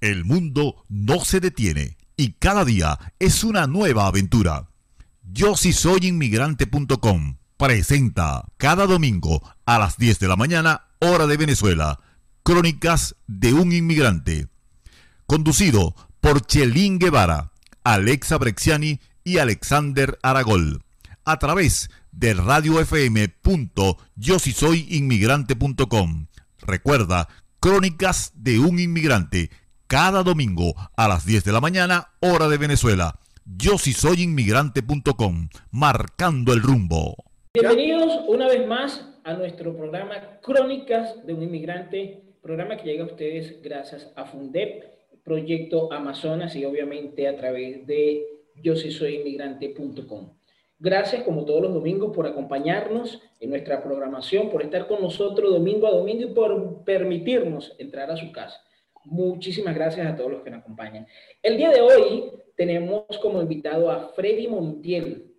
El mundo no se detiene y cada día es una nueva aventura. Yo si soy inmigrante.com presenta cada domingo a las 10 de la mañana, hora de Venezuela, Crónicas de un inmigrante. Conducido por Chelín Guevara, Alexa Brexiani y Alexander Aragol. A través de Radio FM. Yo soy inmigrante.com. Recuerda, Crónicas de un inmigrante cada domingo a las 10 de la mañana, hora de Venezuela. Yo si soy inmigrante.com, marcando el rumbo. Bienvenidos una vez más a nuestro programa Crónicas de un inmigrante, programa que llega a ustedes gracias a Fundep, Proyecto Amazonas y obviamente a través de yo si soy inmigrante.com. Gracias como todos los domingos por acompañarnos en nuestra programación, por estar con nosotros domingo a domingo y por permitirnos entrar a su casa. Muchísimas gracias a todos los que nos acompañan. El día de hoy tenemos como invitado a Freddy Montiel.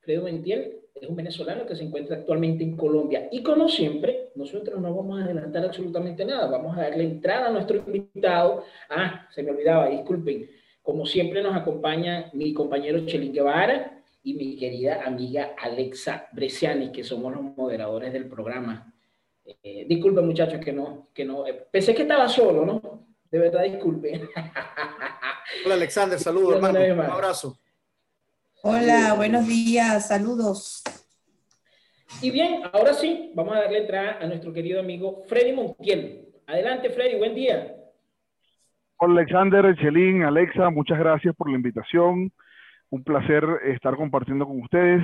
Freddy Montiel es un venezolano que se encuentra actualmente en Colombia. Y como siempre, nosotros no vamos a adelantar absolutamente nada. Vamos a darle entrada a nuestro invitado. Ah, se me olvidaba, disculpen. Como siempre nos acompaña mi compañero Chelín Guevara y mi querida amiga Alexa Bresciani, que somos los moderadores del programa. Eh, disculpe muchachos que no, que no, eh, pensé que estaba solo, ¿no? De verdad, disculpe. Hola Alexander, saludos hermano, un abrazo. Hola, buenos días, saludos. Y bien, ahora sí, vamos a darle entrada a nuestro querido amigo Freddy Montiel. Adelante Freddy, buen día. Hola Alexander, Chelín, Alexa, muchas gracias por la invitación. Un placer estar compartiendo con ustedes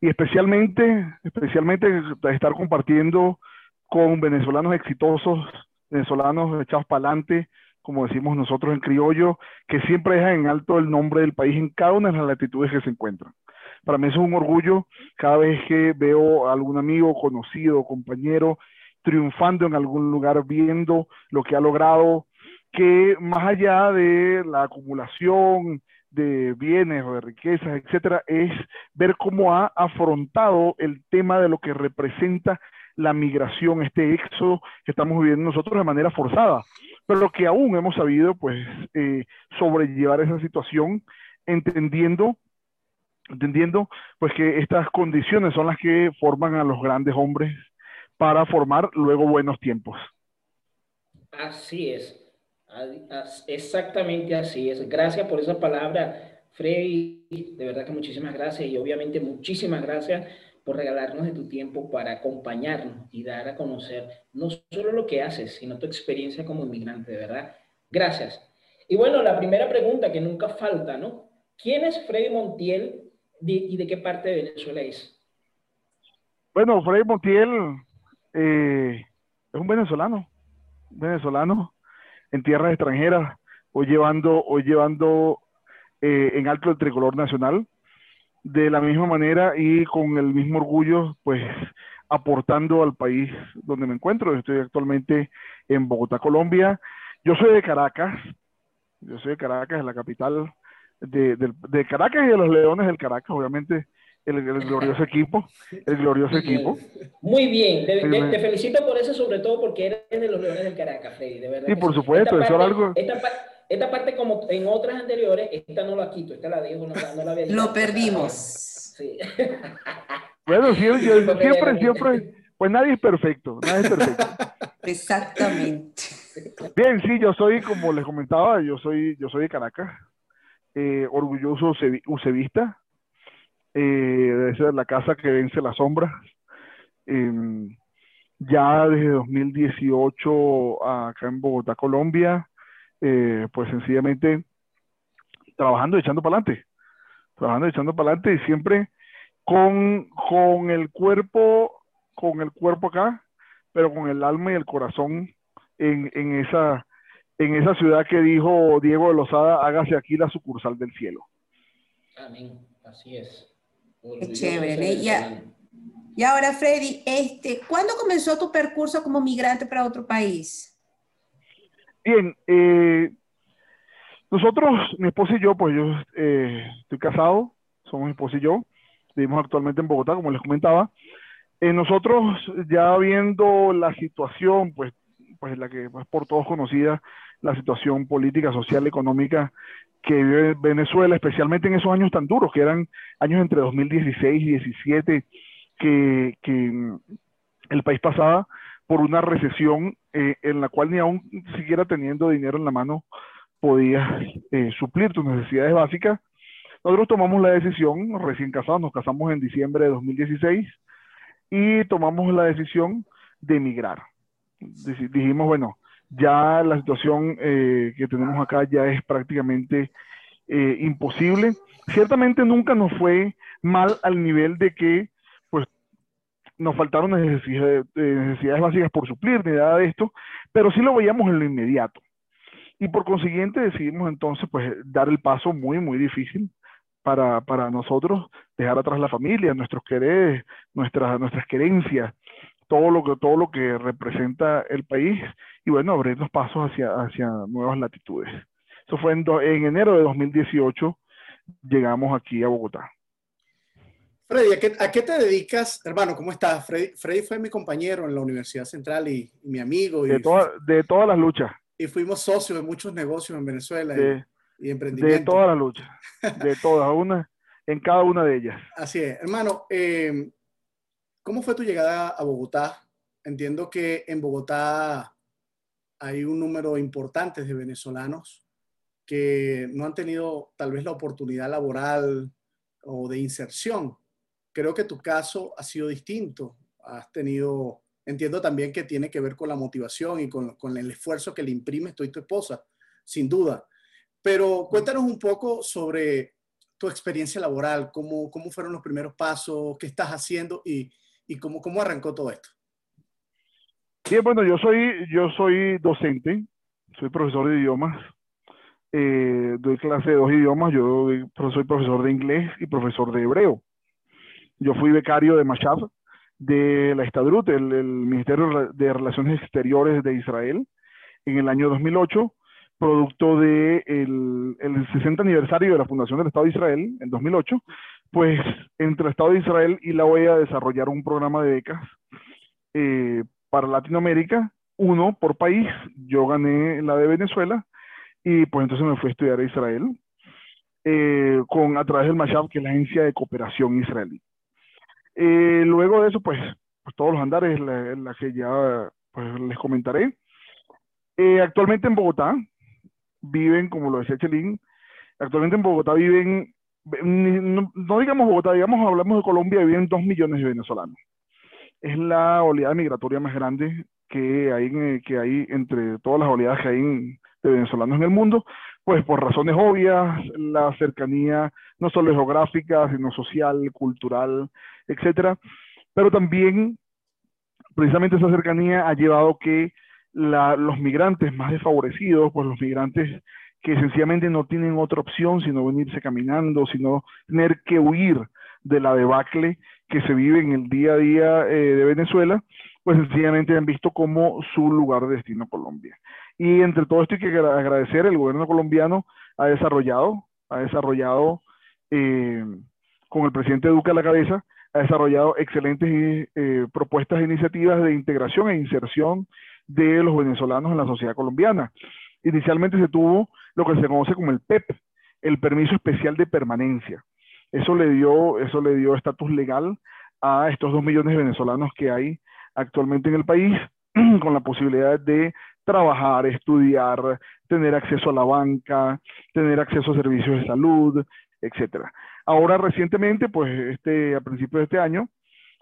y especialmente, especialmente estar compartiendo con venezolanos exitosos, venezolanos echados para adelante, como decimos nosotros en criollo, que siempre dejan en alto el nombre del país en cada una de las latitudes que se encuentran. Para mí es un orgullo cada vez que veo a algún amigo, conocido, compañero, triunfando en algún lugar, viendo lo que ha logrado, que más allá de la acumulación, de bienes o de riquezas, etcétera, es ver cómo ha afrontado el tema de lo que representa la migración, este éxodo que estamos viviendo nosotros de manera forzada, pero que aún hemos sabido pues eh, sobrellevar esa situación entendiendo entendiendo pues que estas condiciones son las que forman a los grandes hombres para formar luego buenos tiempos. Así es. Exactamente así es. Gracias por esa palabra, Freddy. De verdad que muchísimas gracias y obviamente muchísimas gracias por regalarnos de tu tiempo para acompañarnos y dar a conocer no solo lo que haces, sino tu experiencia como inmigrante, de verdad. Gracias. Y bueno, la primera pregunta que nunca falta, ¿no? ¿Quién es Freddy Montiel y de qué parte de Venezuela es? Bueno, Freddy Montiel eh, es un venezolano, venezolano en tierras extranjeras, hoy llevando, hoy llevando eh, en alto el tricolor nacional, de la misma manera y con el mismo orgullo, pues aportando al país donde me encuentro. Estoy actualmente en Bogotá, Colombia. Yo soy de Caracas, yo soy de Caracas, la capital de, de Caracas y de los Leones del Caracas, obviamente el, glorioso equipo, el glorioso equipo. Muy bien, te, felicito por eso, sobre todo porque eres de los Leones del Caracas, Freddy, de verdad. Sí, por supuesto, eso es algo... Esta, parte, como en otras anteriores, esta no la quito, esta la digo, no, no la había Lo perdimos. Sí. Bueno, siempre, siempre, siempre, pues nadie es perfecto, nadie es perfecto. Exactamente. Bien, sí, yo soy, como les comentaba, yo soy, yo soy de Caracas, eh, orgulloso usevista, eh, debe ser la casa que vence las sombras. Em, ya desde 2018 acá en Bogotá, Colombia, eh, pues sencillamente trabajando y echando para adelante, trabajando y echando para adelante y siempre con, con el cuerpo, con el cuerpo acá, pero con el alma y el corazón en, en esa, en esa ciudad que dijo Diego de Lozada, hágase aquí la sucursal del cielo. Amén, así es. Qué chévere. Y, y, ahora, Freddy, este, ¿cuándo comenzó tu percurso como migrante para otro país? Bien, eh, nosotros, mi esposa y yo, pues yo eh, estoy casado, somos mi esposa y yo, vivimos actualmente en Bogotá, como les comentaba. Eh, nosotros, ya viendo la situación, pues, pues la que es por todos conocida, la situación política, social, económica que vive Venezuela, especialmente en esos años tan duros, que eran años entre 2016 y 2017, que, que el país pasaba por una recesión eh, en la cual ni aún siquiera teniendo dinero en la mano podías eh, suplir tus necesidades básicas. Nosotros tomamos la decisión, recién casados, nos casamos en diciembre de 2016 y tomamos la decisión de emigrar. Dijimos, bueno, ya la situación eh, que tenemos acá ya es prácticamente imposible. Ciertamente nunca nos fue mal al nivel de que nos faltaron necesidades, necesidades básicas por suplir, ni nada de esto, pero sí lo veíamos en lo inmediato. Y por consiguiente decidimos entonces pues dar el paso muy, muy difícil para, para nosotros, dejar atrás la familia, nuestros quereres, nuestras, nuestras querencias, todo lo que, todo lo que representa el país y bueno, abrirnos pasos hacia, hacia nuevas latitudes. Eso fue en, en enero de 2018, llegamos aquí a Bogotá. Freddy, ¿a qué, te dedicas? Hermano, ¿cómo estás? Freddy, fue mi compañero en la Universidad Central y, mi amigo. de, de todas las luchas. Y fuimos socios de muchos negocios en Venezuela y, emprendimiento. De todas las luchas, de todas, una, en cada una de ellas. Así es. Hermano, eh, ¿cómo fue tu llegada a Bogotá? Entiendo que en Bogotá hay un número importante de venezolanos que no han tenido tal vez la oportunidad laboral o de inserción creo que tu caso ha sido distinto. Has tenido, entiendo también que tiene que ver con la motivación y con, el esfuerzo que le imprimes tú y tu esposa, sin duda. Pero cuéntanos un poco sobre tu experiencia laboral, cómo, fueron los primeros pasos, qué estás haciendo y, cómo arrancó todo esto. Bien, bueno, yo soy, yo soy docente, soy profesor de idiomas, eh, doy clase de dos idiomas, yo soy profesor de inglés y profesor de hebreo. Yo fui becario de Mashab, de la Estadrut, el, Ministerio de Relaciones Exteriores de Israel, en el año 2008, producto del de el 60 aniversario de la fundación del Estado de Israel, en 2008, pues entre el Estado de Israel y la OEA desarrollaron un programa de becas eh, para Latinoamérica, uno por país. Yo gané la de Venezuela y pues entonces me fui a estudiar a Israel eh, con, a través del Mashab, que es la agencia de cooperación israelí. Eh, luego de eso, pues, pues, todos los andares, la, que ya pues, les comentaré. Eh, actualmente en Bogotá viven, como lo decía Chelín, actualmente en Bogotá viven, no, digamos Bogotá, digamos, hablamos de Colombia, viven dos millones de venezolanos. Es la oleada migratoria más grande que hay, que hay entre todas las oleadas que hay de venezolanos en el mundo, pues por razones obvias, la cercanía no solo geográfica, sino social, cultural, etcétera. Pero también, precisamente esa cercanía ha llevado que los migrantes más desfavorecidos, pues los migrantes que sencillamente no tienen otra opción sino venirse caminando, sino tener que huir de la debacle que se vive en el día a día eh, de Venezuela, pues sencillamente han visto como su lugar de destino Colombia. Y entre todo esto hay que agradecer, el gobierno colombiano ha desarrollado, ha desarrollado eh, con el presidente Duque a la cabeza, ha desarrollado excelentes eh, propuestas e iniciativas de integración e inserción de los venezolanos en la sociedad colombiana. Inicialmente se tuvo lo que se conoce como el PEP, e el permiso especial de permanencia. Eso le dio, eso le dio estatus legal a estos dos millones de venezolanos que hay actualmente en el país, con la posibilidad de trabajar, estudiar, tener acceso a la banca, tener acceso a servicios de salud, etcétera. Ahora recientemente, pues este, a principios de este año,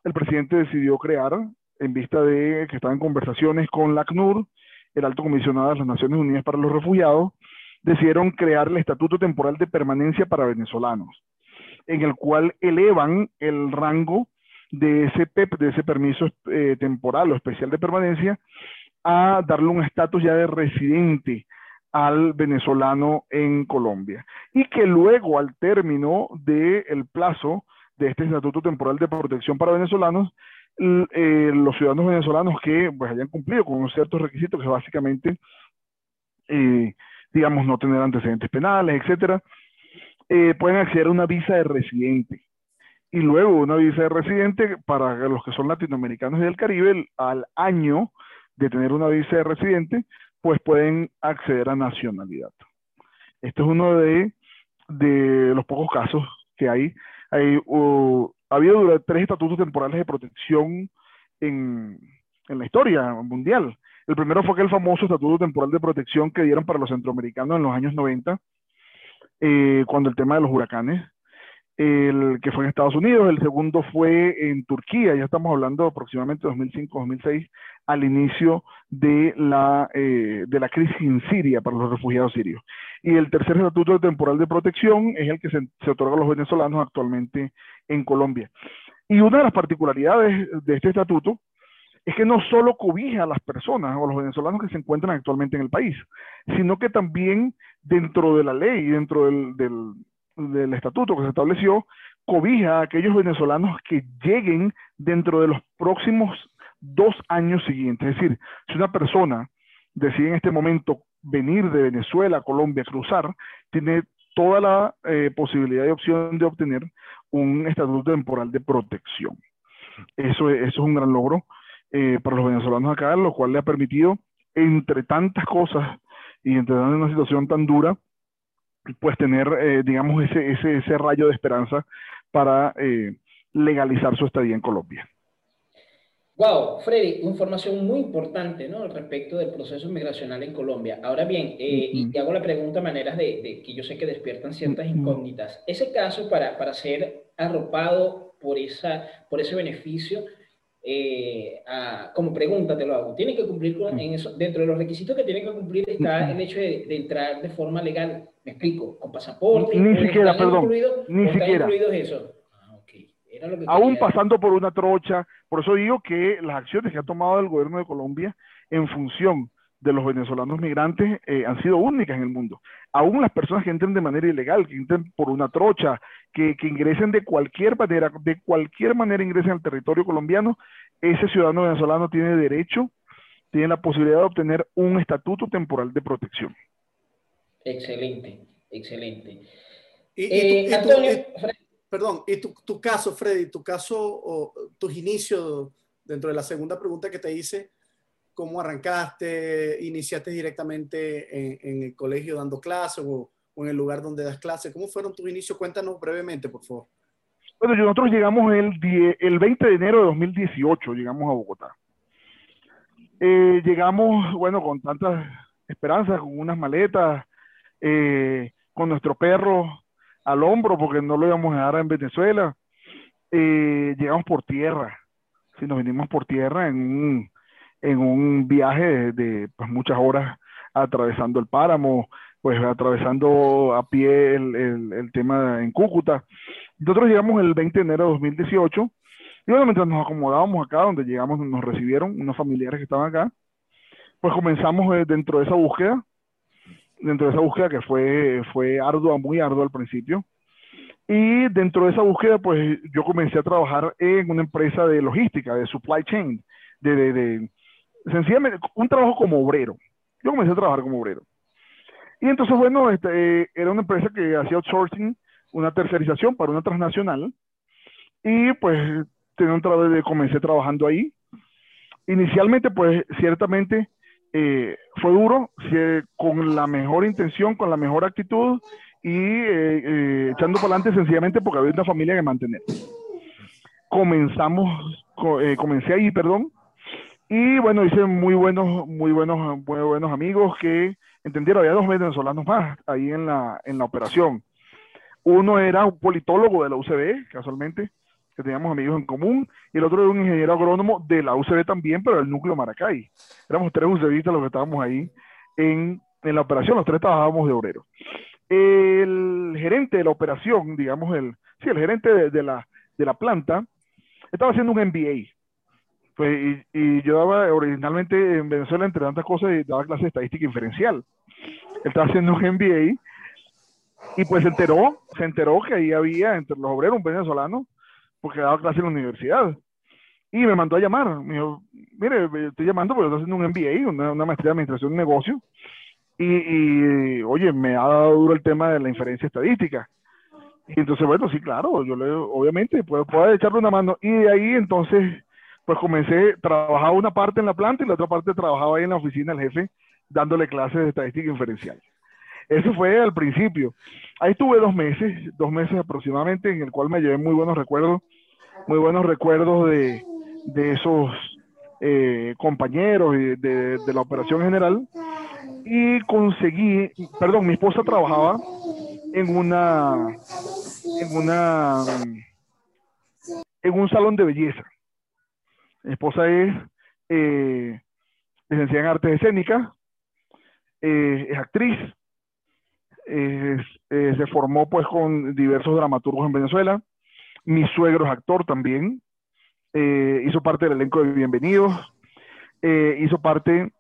el presidente decidió crear, en vista de que estaba en conversaciones con la ACNUR, el alto comisionado de las Naciones Unidas para los Refugiados, decidieron crear el Estatuto Temporal de Permanencia para Venezolanos, en el cual elevan el rango de ese PEP, de ese permiso eh, temporal o especial de permanencia, a darle un estatus ya de residente al venezolano en Colombia. Y que luego, al término del plazo de este Estatuto Temporal de Protección para Venezolanos, eh, los ciudadanos venezolanos que pues, hayan cumplido con ciertos requisitos, que básicamente, eh, digamos, no tener antecedentes penales, etcétera, eh, pueden acceder a una visa de residente. Y luego una visa de residente para los que son latinoamericanos y del Caribe, al año de tener una visa de residente, pues pueden acceder a nacionalidad. Este es uno de, los pocos casos que hay. hay ha habido tres estatutos temporales de protección en, en la historia mundial. El primero fue aquel famoso estatuto temporal de protección que dieron para los centroamericanos en los años 90, eh, cuando el tema de los huracanes, el que fue en Estados Unidos, el segundo fue en Turquía, ya estamos hablando aproximadamente 2005-2006, al inicio de la, eh, de la crisis en Siria para los refugiados sirios. Y el tercer estatuto temporal de protección es el que se, otorga a los venezolanos actualmente en Colombia. Y una de las particularidades de este estatuto es que no solo cobija a las personas o a los venezolanos que se encuentran actualmente en el país, sino que también dentro de la ley, dentro del, estatuto que se estableció, cobija a aquellos venezolanos que lleguen dentro de los próximos dos años siguientes. Es decir, si una persona decide en este momento venir de Venezuela a Colombia, cruzar, tiene toda la eh, posibilidad y opción de obtener un estatuto temporal de protección. Eso, eso es un gran logro eh, para los venezolanos acá, lo cual le ha permitido, entre tantas cosas y entre una situación tan dura, pues tener, eh, digamos, ese, ese, ese, rayo de esperanza para eh, legalizar su estadía en Colombia. Wow, Freddy, información muy importante ¿no? respecto del proceso migracional en Colombia. Ahora bien, y te hago la pregunta a maneras de, que yo sé que despiertan ciertas incógnitas. Ese caso para, para ser arropado por, esa, por ese beneficio, eh, como pregunta te lo hago, tiene que cumplir con, en eso, dentro de los requisitos que tiene que cumplir está el hecho de, entrar de forma legal, me explico, con pasaporte. Ni siquiera, perdón, ni siquiera. eso. Ah, Aún pasando por una trocha, por eso digo que las acciones que ha tomado el gobierno de Colombia en función de los venezolanos migrantes eh, han sido únicas en el mundo. Aún las personas que entren de manera ilegal, que entren por una trocha, que, que, ingresen de cualquier manera, de cualquier manera ingresen al territorio colombiano, ese ciudadano venezolano tiene derecho, tiene la posibilidad de obtener un estatuto temporal de protección. Excelente, excelente. Y, eh, perdón, y tu, tu, caso, Freddy, tu caso, o tus inicios dentro de la segunda pregunta que te hice, cómo arrancaste, iniciaste directamente en, el colegio dando clases o, en el lugar donde das clases. ¿Cómo fueron tus inicios? Cuéntanos brevemente, por favor. Bueno, nosotros llegamos el, el 20 de enero de 2018, llegamos a Bogotá. Eh, llegamos, bueno, con tantas esperanzas, con unas maletas, eh, con nuestro perro al hombro, porque no lo íbamos a dejar en Venezuela. Eh, llegamos por tierra, si nos venimos por tierra en un, en un viaje de, pues, muchas horas atravesando el páramo, pues atravesando a pie el, el, tema en Cúcuta. Nosotros llegamos el 20 de enero de 2018 y bueno, mientras nos acomodábamos acá, donde llegamos, nos recibieron unos familiares que estaban acá, pues comenzamos eh, dentro de esa búsqueda, dentro de esa búsqueda que fue, fue ardua, muy ardua al principio. Y dentro de esa búsqueda, pues yo comencé a trabajar en una empresa de logística, de supply chain, de, de sencillamente un trabajo como obrero. Yo comencé a trabajar como obrero. Y entonces, bueno, este, era una empresa que hacía outsourcing, una tercerización para una transnacional. Y pues tenía un de, comencé trabajando ahí. Inicialmente, pues ciertamente eh, fue duro, con la mejor intención, con la mejor actitud y eh, eh, echando para adelante sencillamente porque había una familia que mantener. Comenzamos, comencé ahí, perdón, y bueno, hice muy buenos, muy buenos, muy buenos amigos que entendieron, había dos venezolanos más ahí en la, en la operación. Uno era un politólogo de la UCB, casualmente, que teníamos amigos en común, y el otro era un ingeniero agrónomo de la UCB también, pero del núcleo Maracay. Éramos tres UCBistas los que estábamos ahí en, en la operación, los tres trabajábamos de obrero. El gerente de la operación, digamos, el, sí, el gerente de, de la, de la planta, estaba haciendo un MBA, pues, y, yo daba originalmente en Venezuela, entre tantas cosas, daba clase de estadística inferencial. Él estaba haciendo un MBA y pues se enteró, se enteró que ahí había entre los obreros un venezolano porque daba clase en la universidad. Y me mandó a llamar. Me dijo, mire, estoy llamando porque estoy haciendo un MBA, una, una maestría de administración de negocios. Y, y, oye, me ha dado duro el tema de la inferencia estadística. Y entonces, bueno, sí, claro, yo le, obviamente, puedo, puedo echarle una mano. Y de ahí entonces pues comencé, trabajaba una parte en la planta y la otra parte trabajaba ahí en la oficina del jefe dándole clases de estadística inferencial. Eso fue al principio. Ahí estuve dos meses, dos meses aproximadamente, en el cual me llevé muy buenos recuerdos, muy buenos recuerdos de, de esos eh, compañeros de, de, la operación general. Y conseguí, perdón, mi esposa trabajaba en una, en una, en un salón de belleza. Mi esposa es eh, licenciada en artes escénicas, eh, es actriz, eh, se formó pues con diversos dramaturgos en Venezuela. Mi suegro es actor también. Hizo parte del elenco de Bienvenidos. Hizo parte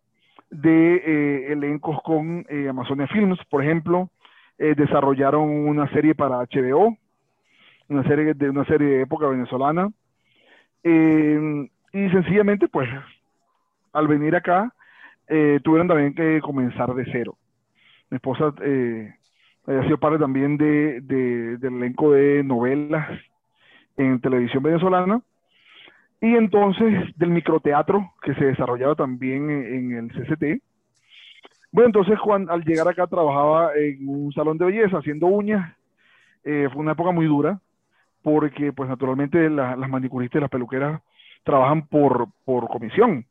de elencos con Amazonia Films, por ejemplo. desarrollaron una serie para HBO, una serie de una serie de época venezolana. Y sencillamente, pues, al venir acá, tuvieron también que comenzar de cero. Mi esposa eh, ha sido parte también de, del elenco de novelas en televisión venezolana. Y entonces del microteatro que se desarrollaba también en, el CCT. Bueno, entonces Juan al llegar acá trabajaba en un salón de belleza haciendo uñas. Eh, fue una época muy dura porque pues naturalmente las manicuristas y las peluqueras trabajan por, por comisión.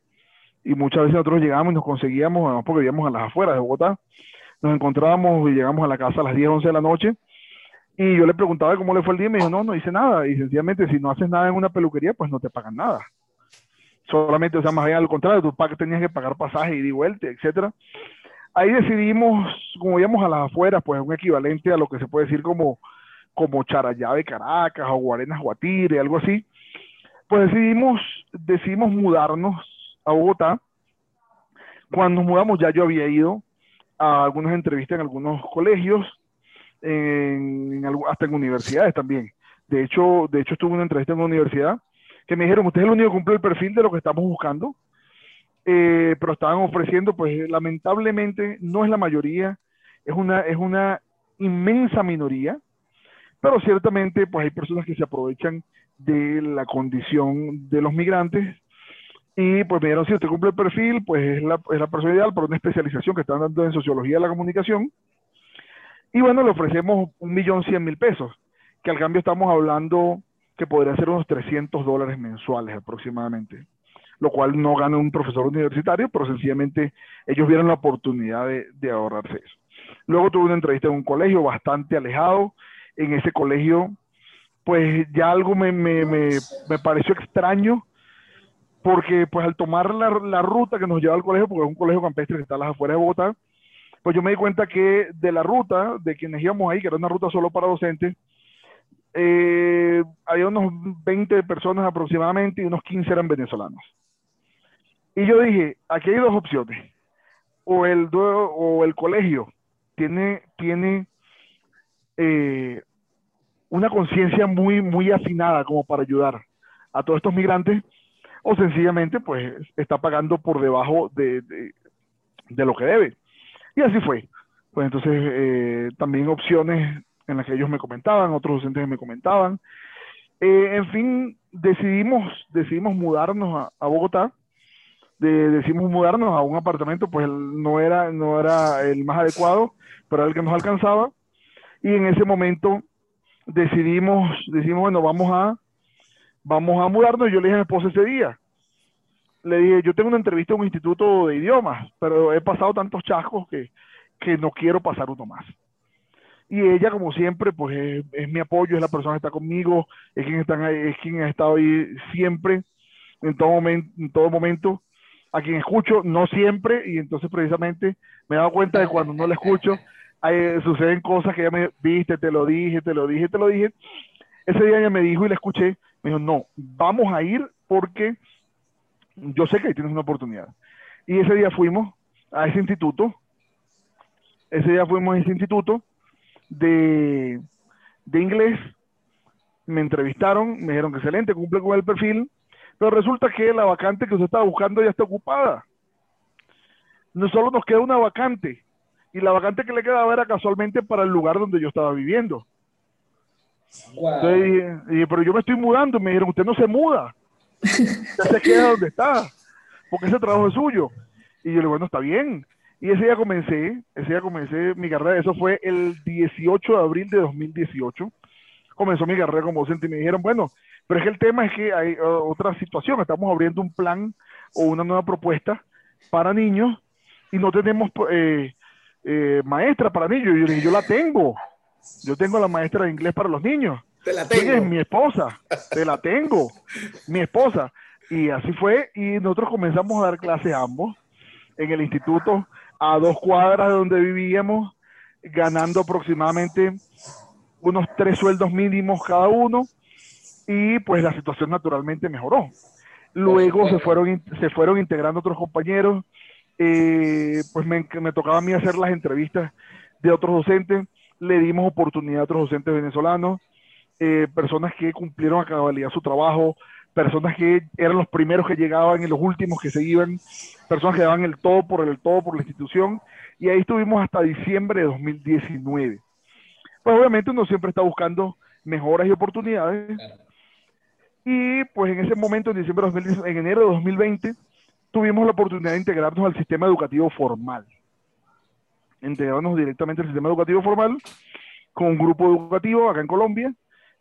Y muchas veces nosotros llegábamos y nos conseguíamos, además porque vivíamos a las afueras de Bogotá, nos encontrábamos y llegamos a la casa a las 10, 11 de la noche. Y yo le preguntaba cómo le fue el día y me dijo, no, no hice nada. Y sencillamente, si no haces nada en una peluquería, pues no te pagan nada. Solamente, o sea, más allá al contrario, tú tenías que pagar pasaje y de vuelta, etcétera. Ahí decidimos, como íbamos a las afueras, pues un equivalente a lo que se puede decir como, como Charallá de Caracas o Guarenas Guatire, algo así. Pues decidimos, decidimos mudarnos a Bogotá. Cuando nos mudamos ya yo había ido a algunas entrevistas en algunos colegios, en, hasta en universidades también. De hecho, de hecho, estuve una entrevista en una universidad que me dijeron, usted es el único que cumple el perfil de lo que estamos buscando, eh, pero estaban ofreciendo, pues lamentablemente no es la mayoría, es una, es una inmensa minoría, pero ciertamente pues hay personas que se aprovechan de la condición de los migrantes y pues me dijeron, si usted cumple el perfil, pues es la, es la persona ideal para una especialización que están dando en sociología de la comunicación. Y bueno, le ofrecemos un millón cien mil pesos, que al cambio estamos hablando que podría ser unos 300 dólares mensuales aproximadamente, lo cual no gana un profesor universitario, pero sencillamente ellos vieron la oportunidad de, de ahorrarse eso. Luego tuve una entrevista en un colegio bastante alejado. En ese colegio, pues ya algo me, me, me, me pareció extraño porque pues al tomar la, la, ruta que nos lleva al colegio, porque es un colegio campestre que está a las afueras de Bogotá, pues yo me di cuenta que de la ruta, de quienes íbamos ahí, que era una ruta solo para docentes, eh, había unos 20 personas aproximadamente y unos 15 eran venezolanos. Y yo dije, aquí hay dos opciones. O el, o el colegio tiene, tiene eh, una conciencia muy, muy afinada como para ayudar a todos estos migrantes, o sencillamente pues está pagando por debajo de, de, lo que debe. Y así fue. Pues entonces eh, también opciones en las que ellos me comentaban, otros docentes me comentaban. Eh, en fin, decidimos, decidimos mudarnos a, Bogotá. De, decidimos mudarnos a un apartamento, pues no era, no era el más adecuado, pero era el que nos alcanzaba. Y en ese momento decidimos, decidimos, bueno, vamos a vamos a mudarnos. Yo le dije a mi esposa ese día, le dije, yo tengo una entrevista en un instituto de idiomas, pero he pasado tantos chascos que, que no quiero pasar uno más. Y ella, como siempre, pues es, mi apoyo, es la persona que está conmigo, es quien, está es quien ha estado ahí siempre, en todo, momento, en todo momento, a quien escucho, no siempre, y entonces precisamente me he dado cuenta de cuando no la escucho, suceden cosas que ella me viste, te lo dije, te lo dije, te lo dije. Ese día ella me dijo y la escuché, me dijo, no, vamos a ir porque yo sé que ahí tienes una oportunidad. Y ese día fuimos a ese instituto, ese día fuimos a ese instituto de, de inglés, me entrevistaron, me dijeron que excelente, cumple con el perfil, pero resulta que la vacante que usted estaba buscando ya está ocupada. No solo nos queda una vacante, y la vacante que le quedaba era casualmente para el lugar donde yo estaba viviendo pero yo me estoy mudando. Me dijeron, usted no se muda. Usted se queda donde está. Porque ese trabajo es suyo. Y yo le digo, bueno, está bien. Y ese día comencé, ese día comencé mi carrera, eso fue el 18 de abril de 2018. Comenzó mi carrera como docente y me dijeron, bueno, pero es que el tema es que hay otra situación, estamos abriendo un plan o una nueva propuesta para niños y no tenemos eh, eh, maestra para. Y yo dije, yo la tengo. Yo tengo la maestra de inglés para los niños. Te la tengo. es mi esposa? Te la tengo. Mi esposa. Y así fue. Y nosotros comenzamos a dar clases ambos en el instituto a dos cuadras de donde vivíamos, ganando aproximadamente unos tres sueldos mínimos cada uno. Y pues la situación naturalmente mejoró. Luego se fueron, se fueron integrando otros compañeros. Eh, pues me, me tocaba a mí hacer las entrevistas de otros docentes. Le dimos oportunidad a otros docentes venezolanos eh, personas que cumplieron a cabalidad su trabajo, personas que eran los primeros que llegaban y los últimos que se iban, personas que daban el todo por el todo por la institución, y ahí estuvimos hasta diciembre de 2019. Pues obviamente uno siempre está buscando mejoras y oportunidades, y pues en ese momento, en diciembre de en enero de 2020, tuvimos la oportunidad de integrarnos al sistema educativo formal. Integrarnos directamente al sistema educativo formal con un grupo educativo acá en Colombia,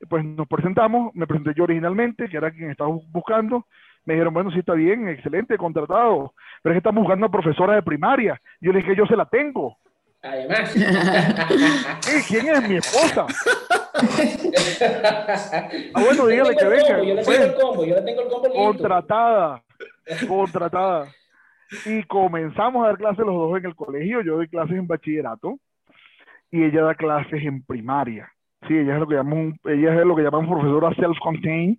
pues nos presentamos, me presenté yo originalmente, que era quien estaba buscando, me dijeron, bueno, sí está bien, excelente, contratado, pero es que estamos buscando una profesora de primaria. Yo le dije, yo se la tengo. Además. ¿Quién es mi esposa? ah, bueno, dígale que venga. Yo le tengo el combo, yo le tengo el combo Contratada, contratada. Y comenzamos a dar clases los dos en el colegio. Yo doy clases en bachillerato y ella da clases en primaria. Sí, ella es lo que llamamos, ella es lo que llamamos profesora self-contained,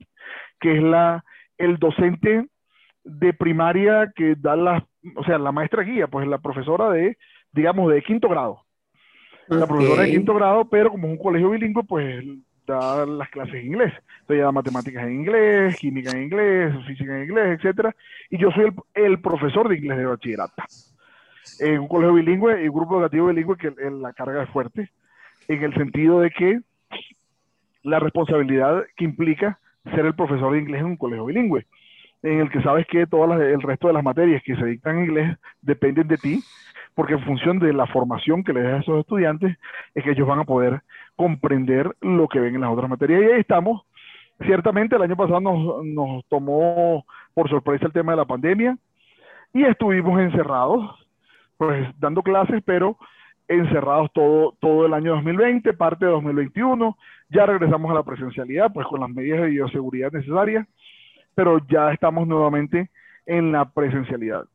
que es la, el docente de primaria que da la, o sea, la maestra guía, pues la profesora de, digamos, de quinto grado. La profesora de quinto grado, pero como es un colegio bilingüe, pues da las clases en inglés. Entonces ella da matemáticas en inglés, química en inglés, física en inglés, etcétera. Y yo soy el, el profesor de inglés de bachillerato. En un colegio bilingüe y un grupo educativo bilingüe que la carga es fuerte, en el sentido de que la responsabilidad que implica ser el profesor de inglés en un colegio bilingüe, en el que sabes que todo el resto de las materias que se dictan en inglés dependen de ti, porque en función de la formación que le das a esos estudiantes, es que ellos van a poder comprender lo que ven en las otras materias. Y ahí estamos. Ciertamente el año pasado nos, nos tomó por sorpresa el tema de la pandemia y estuvimos encerrados, pues dando clases, pero encerrados todo, todo el año 2020, parte de 2021. Ya regresamos a la presencialidad, pues con las medidas de bioseguridad necesarias, pero ya estamos nuevamente en la presencialidad.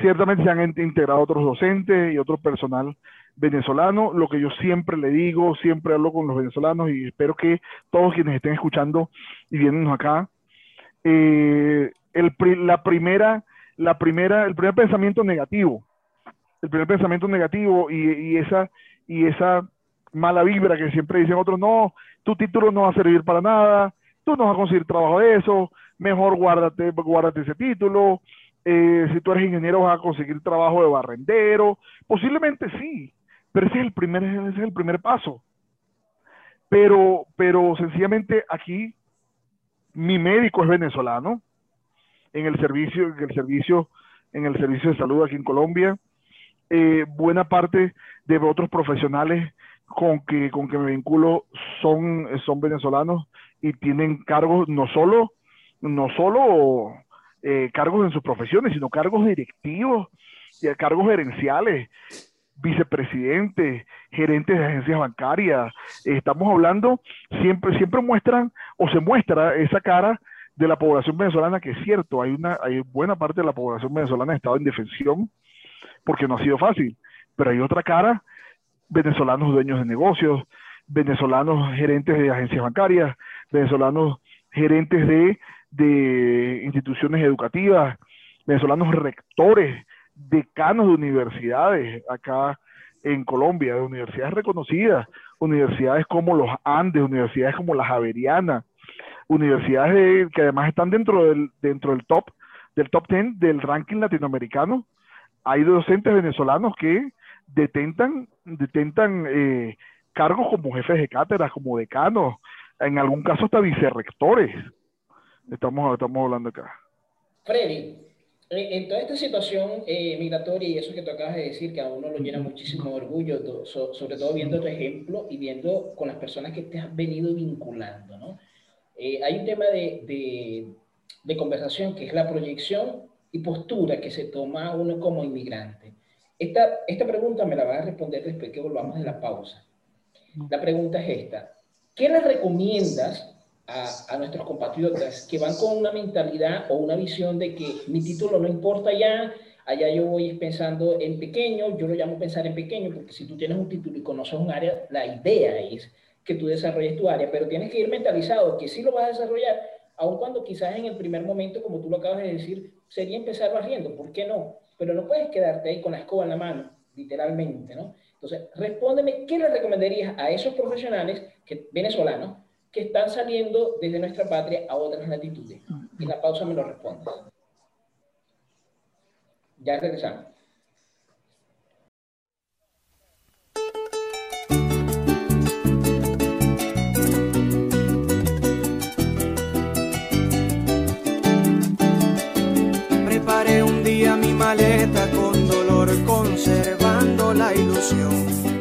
Ciertamente se han integrado otros docentes y otro personal venezolano. Lo que yo siempre le digo, siempre hablo con los venezolanos y espero que todos quienes estén escuchando y viéndonos acá, eh, el, la primera, la primera, el primer pensamiento negativo el primer pensamiento negativo y, esa, y esa mala vibra que siempre dicen otros, no, tu título no va a servir para nada, tú no vas a conseguir trabajo de eso, mejor guárdate, guárdate ese título, eh, si tú eres ingeniero vas a conseguir trabajo de barrendero, posiblemente sí, pero ese es el primer, ese es el primer paso. Pero, pero sencillamente aquí mi médico es venezolano en el servicio, en el servicio, en el servicio de salud aquí en Colombia. Eh, buena parte de otros profesionales con que, con que me vinculo son, son venezolanos y tienen cargos no solo, no solo eh, cargos en sus profesiones, sino cargos directivos y cargos gerenciales, vicepresidentes, gerentes de agencias bancarias. estamos hablando, siempre, siempre muestran o se muestra esa cara de la población venezolana, que es cierto, hay una hay buena parte de la población venezolana ha estado en defensión porque no ha sido fácil. Pero hay otra cara, venezolanos dueños de negocios, venezolanos gerentes de agencias bancarias, venezolanos gerentes de, de instituciones educativas, venezolanos rectores, decanos de universidades acá en Colombia, de universidades reconocidas, universidades como los Andes, universidades como la Javeriana, universidades que además están dentro del, dentro del top, del top 10 del ranking latinoamericano hay docentes venezolanos que detentan, detentan eh, cargos como jefes de cátedra, como decanos, en algún caso hasta vicerrectores. Estamos, estamos hablando acá. Freddy, en toda esta situación eh, migratoria y eso que tú acabas de decir, que a uno lo llena muchísimo orgullo, sobre todo viendo tu ejemplo y viendo con las personas que te has venido vinculando, ¿no? Eh, hay un tema de, de, de, conversación que es la proyección y postura que se toma uno como inmigrante. Esta, esta pregunta me la vas a responder después que volvamos de la pausa. La pregunta es esta. ¿Qué le recomiendas a, nuestros compatriotas que van con una mentalidad o una visión de que mi título no importa ya, allá yo voy pensando en pequeño, yo lo llamo pensar en pequeño, porque si tú tienes un título y conoces un área, la idea es que tú desarrolles tu área, pero tienes que ir mentalizado que sí lo vas a desarrollar, aun cuando quizás en el primer momento, como tú lo acabas de decir, sería empezar barriendo, ¿por qué no? Pero no puedes quedarte ahí con la escoba en la mano, literalmente, ¿no? Entonces, respóndeme, ¿qué le recomendarías a esos profesionales que, venezolanos que están saliendo desde nuestra patria a otras latitudes? Y la pausa me lo responde. Ya regresamos. Preparé un día mi maleta con dolor, conservando la ilusión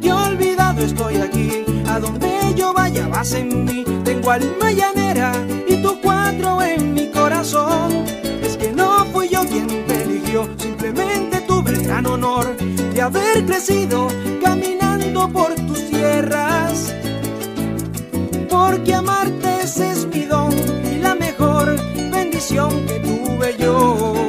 te he olvidado, estoy aquí, a donde yo vaya vas en mí. Tengo alma llanera y tu cuatro en mi corazón. Es que no fui yo quien te eligió, simplemente tuve el gran honor de haber crecido caminando por tus tierras porque amarte es mi don y la mejor bendición que tuve yo.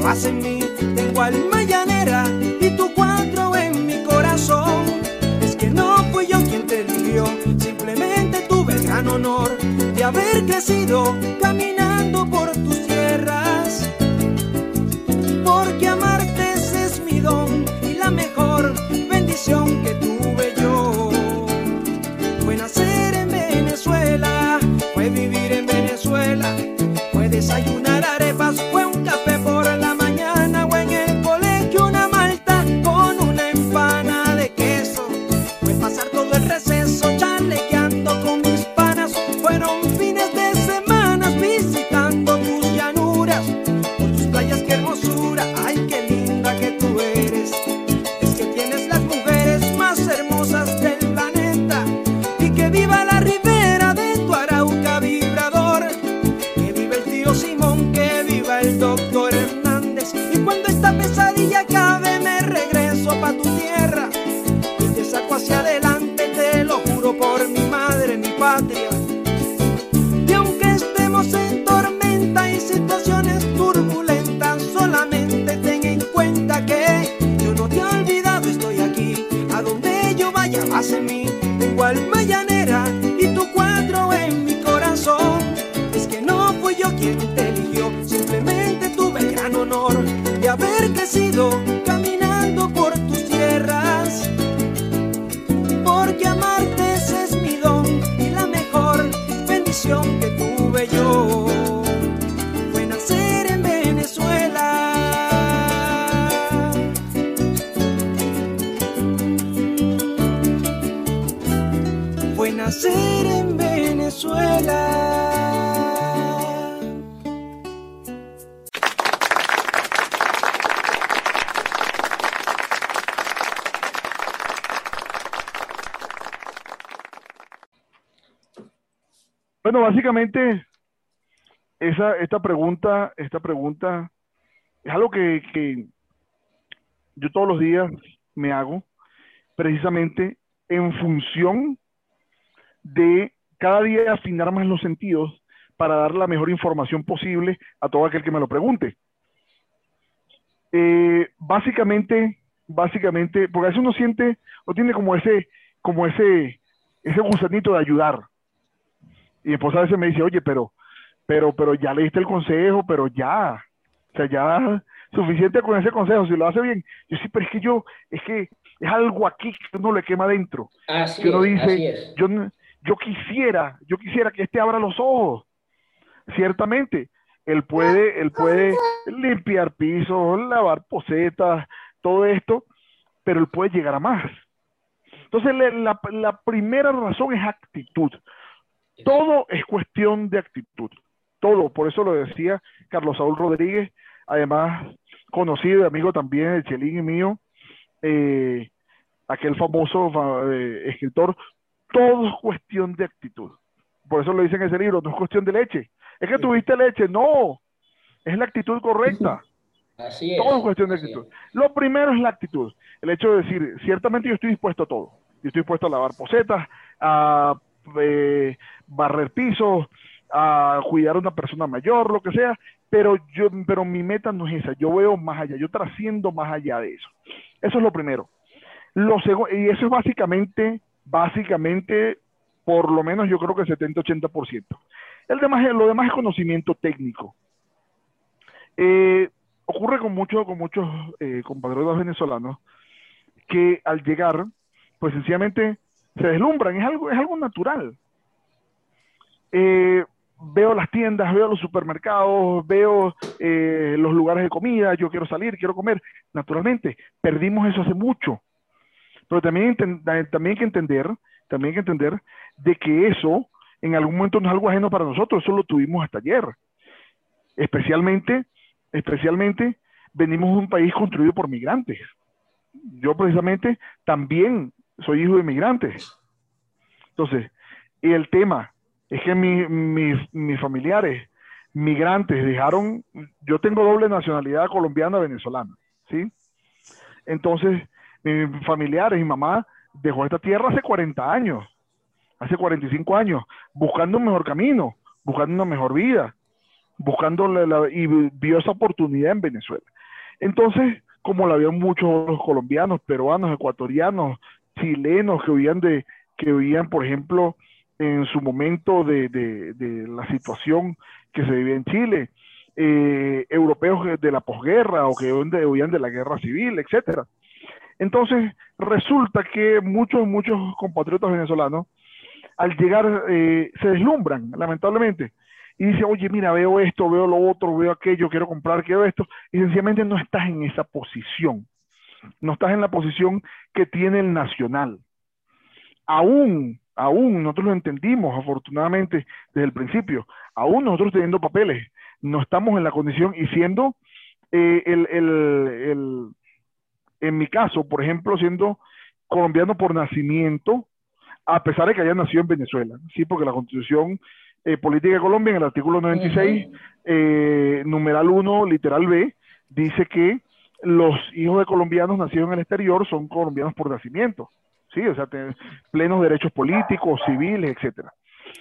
Yo vaya, vas en mí. Tengo alma llanera y tu cuatro en mi corazón. Es que no fui yo quien te eligió, simplemente tuve el gran honor de haber crecido haber básicamente, esa, esta pregunta, esta pregunta es algo que, yo todos los días me hago, precisamente en función de cada día afinar más los sentidos para dar la mejor información posible a todo aquel que me lo pregunte. Eh, básicamente, básicamente, porque a veces uno siente, o tiene como ese, como ese, ese gusanito de ayudar. Y mi esposa a veces me dice, oye, pero, pero, pero ya leíste el consejo, pero ya, o sea, ya suficiente con ese consejo, si lo hace bien. Yo sí, pero es que yo, es que es algo aquí que uno le quema dentro. Así que uno es, dice, así es. yo, yo quisiera, yo quisiera que este abra los ojos. Ciertamente, él puede, él puede limpiar pisos, lavar posetas, todo esto, pero él puede llegar a más. Entonces, le- la, la primera razón es actitud. Todo es cuestión de actitud. Todo. Por eso lo decía Carlos Saúl Rodríguez, además conocido y amigo también de Chelín y mío, eh, aquel famoso fa- eh, escritor. Todo es cuestión de actitud. Por eso lo dice en ese libro, no es cuestión de leche. Es que tuviste leche, no. Es la actitud correcta. Así es. Todo es cuestión de actitud. Lo primero es la actitud. El hecho de decir, ciertamente yo estoy dispuesto a todo. Yo estoy dispuesto a lavar posetas, a eh, barrer pisos, a cuidar a una persona mayor, lo que sea, pero yo, pero mi meta no es esa. Yo veo más allá, yo trasciendo más allá de eso. Eso es lo primero. Lo y eso es básicamente, básicamente, por lo menos yo creo que 70-80%. El demás, lo demás es conocimiento técnico. Eh, ocurre con muchos con muchos eh, venezolanos que al llegar, pues sencillamente se deslumbran, es algo, es algo natural. Eh, veo las tiendas, veo los supermercados, veo eh, los lugares de comida, yo quiero salir, quiero comer. Naturalmente, perdimos eso hace mucho. Pero también, también hay que entender, también hay que entender de que eso en algún momento no es algo ajeno para nosotros, eso lo tuvimos hasta ayer. Especialmente, especialmente, venimos de un país construido por migrantes. Yo precisamente también soy hijo de migrantes. Entonces, y el tema es que mi- mi- mis familiares migrantes dejaron, yo tengo doble nacionalidad colombiana venezolana, ¿sí? Entonces, mis familiares, mi mamá dejó esta tierra hace 40 años, hace 45 años, buscando un mejor camino, buscando una mejor vida, buscando la, la- y vio esa oportunidad en Venezuela. Entonces, como la vieron muchos colombianos, peruanos, ecuatorianos, chilenos que vivían de, que vivían, por ejemplo, en su momento de, de- la situación que se vivía en Chile, eh, europeos de la posguerra o que huían de, huían de la guerra civil, etcétera. Entonces, resulta que muchos, muchos compatriotas venezolanos, al llegar, eh, se deslumbran, lamentablemente, y dicen, oye, mira, veo esto, veo lo otro, veo aquello, quiero comprar, quiero esto, y sencillamente no estás en esa posición. No estás en la posición que tiene el nacional. Aún, aún, nosotros lo entendimos, afortunadamente, desde el principio, aún nosotros teniendo papeles, no estamos en la condición y siendo eh, el, el- el- en mi caso, por ejemplo, siendo colombiano por nacimiento, a pesar de que haya nacido en Venezuela, sí, porque la constitución eh, política de Colombia en el artículo 96, eh, numeral 1, literal B, dice que los hijos de colombianos nacidos en el exterior son colombianos por nacimiento, sí, o sea, tienen plenos derechos políticos, civiles, etcétera.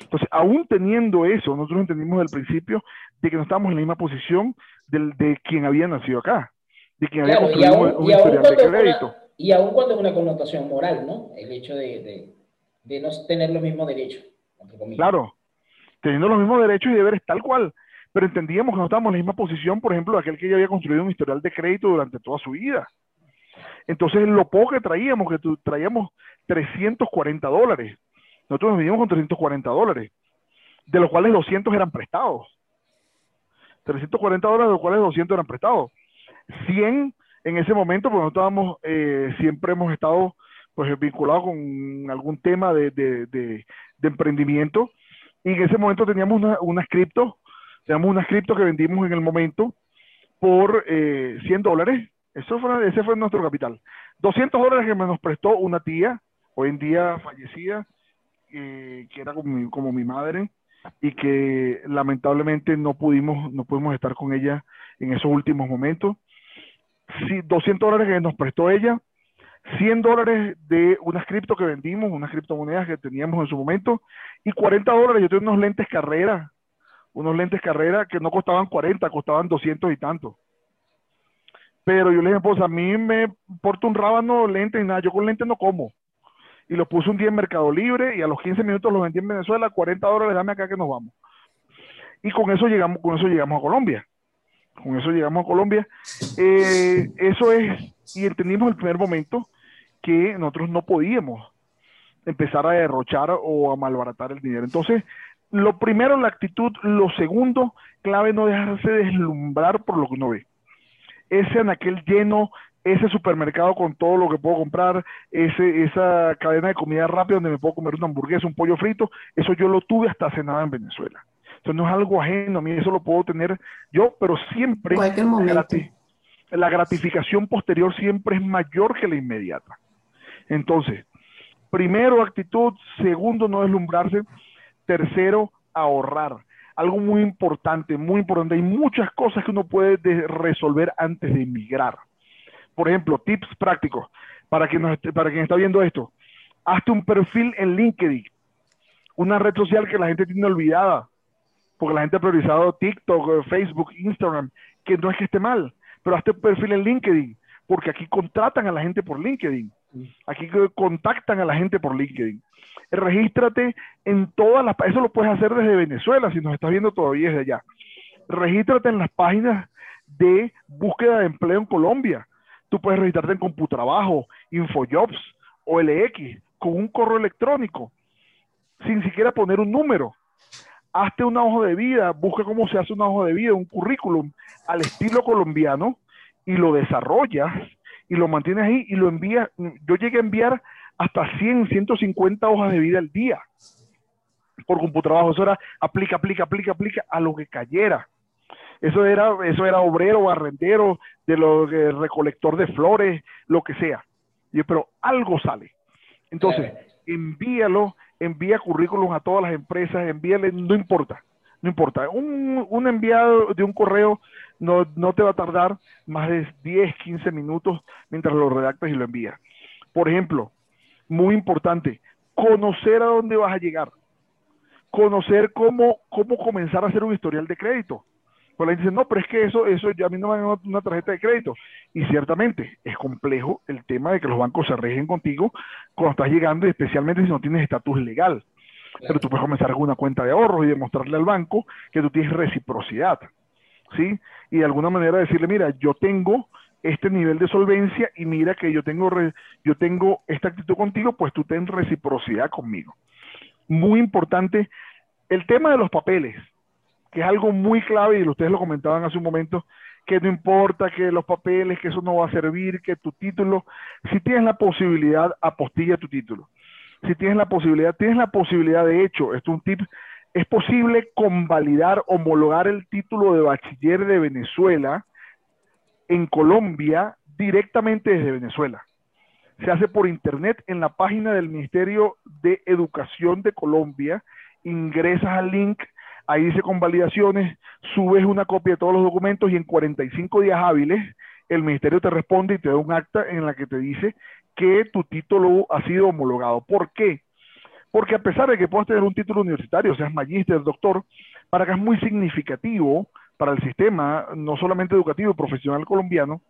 Entonces, aún teniendo eso, nosotros entendimos el principio de que no estábamos en la misma posición del, de quien había nacido acá, de quien había Claro, construido aún, un, un historial de crédito. una, y aún cuando es una connotación moral, ¿no? El hecho de, de, de no tener los mismos derechos. Claro, teniendo los mismos derechos y deberes tal cual, pero entendíamos que no estábamos en la misma posición, por ejemplo, de aquel que ya había construido un historial de crédito durante toda su vida. Entonces, lo poco que traíamos, que traíamos 340 dólares, nosotros nos con 340 dólares, de los cuales 200 eran prestados. 340 dólares, de los cuales 200 eran prestados. 100 en ese momento, porque nosotros estábamos, eh, siempre hemos estado pues vinculados con algún tema de, de- de- de emprendimiento, y en ese momento teníamos una, unas teníamos unas cripto que vendimos en el momento por eh, 100 dólares. Eso fue, ese fue nuestro capital. 200 dólares que me nos prestó una tía, hoy en día fallecida, eh, que era como mi, como mi madre, y que lamentablemente no pudimos, no pudimos estar con ella en esos últimos momentos. Sí, 200 dólares que nos prestó ella, 100 dólares de unas cripto que vendimos, unas criptomonedas que teníamos en su momento, y 40 dólares, yo tengo unos lentes carrera, unos lentes carrera que no costaban 40, costaban 200 y tanto. Pero yo le dije, pues a mí me importa un rábano, lentes y nada, yo con lentes no como. Y los puse un día en Mercado Libre y a los 15 minutos los vendí en Venezuela, 40 dólares, dame acá que nos vamos. Y con eso llegamos, con eso llegamos a Colombia. Con eso llegamos a Colombia. Eh, eso es, y entendimos el primer momento que nosotros no podíamos empezar a derrochar o a malbaratar el dinero. Entonces, lo primero, la actitud. Lo segundo, clave, no dejarse deslumbrar por lo que uno ve. Ese aquel lleno, ese supermercado con todo lo que puedo comprar, ese, esa cadena de comida rápida donde me puedo comer una hamburguesa, un pollo frito, eso yo lo tuve hasta hace nada en Venezuela. Eso no es algo ajeno a mí, eso lo puedo tener yo, pero siempre la gratificación posterior siempre es mayor que la inmediata. Entonces, primero actitud, segundo no deslumbrarse, tercero ahorrar. Algo muy importante, muy importante. Hay muchas cosas que uno puede resolver antes de emigrar. Por ejemplo, tips prácticos para quien, está viendo esto. Hazte un perfil en LinkedIn, una red social que la gente tiene olvidada, porque la gente ha priorizado TikTok, Facebook, Instagram, que no es que esté mal, pero hazte un perfil en LinkedIn, porque aquí contratan a la gente por LinkedIn. Aquí contactan a la gente por LinkedIn. Regístrate en todas las... Eso lo puedes hacer desde Venezuela, si nos estás viendo todavía desde allá. Regístrate en las páginas de búsqueda de empleo en Colombia. Tú puedes registrarte en Computrabajo, Infojobs, o LX, con un correo electrónico, sin siquiera poner un número. Hazte una hoja de vida, busca cómo se hace una hoja de vida, un currículum al estilo colombiano y lo desarrollas y lo mantienes ahí y lo envías. Yo llegué a enviar hasta 100, 150 hojas de vida al día por computatrabajo. Eso era aplica, aplica, aplica, aplica a lo que cayera. Eso era, eso era obrero, barrendero, de lo recolector de flores, lo que sea. Pero algo sale. Entonces, envíalo, envía currículum a todas las empresas, envíale, no importa no importa. Un, enviado de un correo no, no, te va a tardar más de 10, 15 minutos mientras lo redactas y lo envías. Por ejemplo, muy importante, conocer a dónde vas a llegar. Conocer cómo, cómo comenzar a hacer un historial de crédito. Pues la gente dice, no, pero es que eso, eso ya a mí no me dan una tarjeta de crédito. Y ciertamente es complejo el tema de que los bancos se rigen contigo cuando estás llegando, y especialmente si no tienes estatus legal. Pero tú puedes comenzar con una cuenta de ahorros y demostrarle al banco que tú tienes reciprocidad, ¿sí? Y de alguna manera decirle, mira, yo tengo este nivel de solvencia y mira que yo tengo, yo tengo esta actitud contigo, pues tú ten reciprocidad conmigo. Muy importante, el tema de los papeles, que es algo muy clave y ustedes lo comentaban hace un momento, que no importa que los papeles, que eso no va a servir, que tu título, si tienes la posibilidad, apostilla tu título si tienes la posibilidad, tienes la posibilidad, de hecho, esto es un tip, es posible convalidar, homologar el título de bachiller de Venezuela en Colombia directamente desde Venezuela. Se hace por internet en la página del Ministerio de Educación de Colombia, ingresas al link, ahí dice convalidaciones, subes una copia de todos los documentos y en 45 días hábiles el ministerio te responde y te da un acta en la que te dice que tu título ha sido homologado. ¿Por qué? Porque a pesar de que puedas tener un título universitario, seas magíster, doctor, para que es muy significativo para el sistema, no solamente educativo profesional colombiano,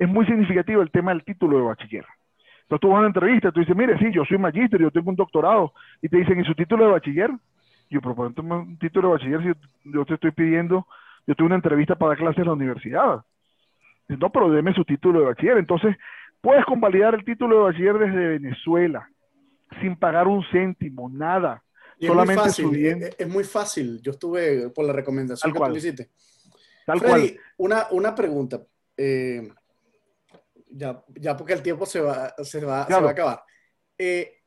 es muy significativo el tema del título de bachiller. Entonces tú vas a una entrevista, tú dices, mire, sí, yo soy magíster, yo tengo un doctorado, y te dicen, ¿y su título de bachiller? Yo, propongo un título de bachiller si yo te estoy pidiendo, yo tuve una entrevista para dar clases en la universidad. No, pero deme su título de bachiller. Entonces, Puedes convalidar el título de bachiller desde Venezuela, sin pagar un céntimo, nada. Solamente es muy, fácil, es, muy fácil. Yo estuve por la recomendación que tú hiciste. Tal cual. Una, una pregunta. Eh, ya, ya porque el tiempo se va, se va, se va a acabar. Eh,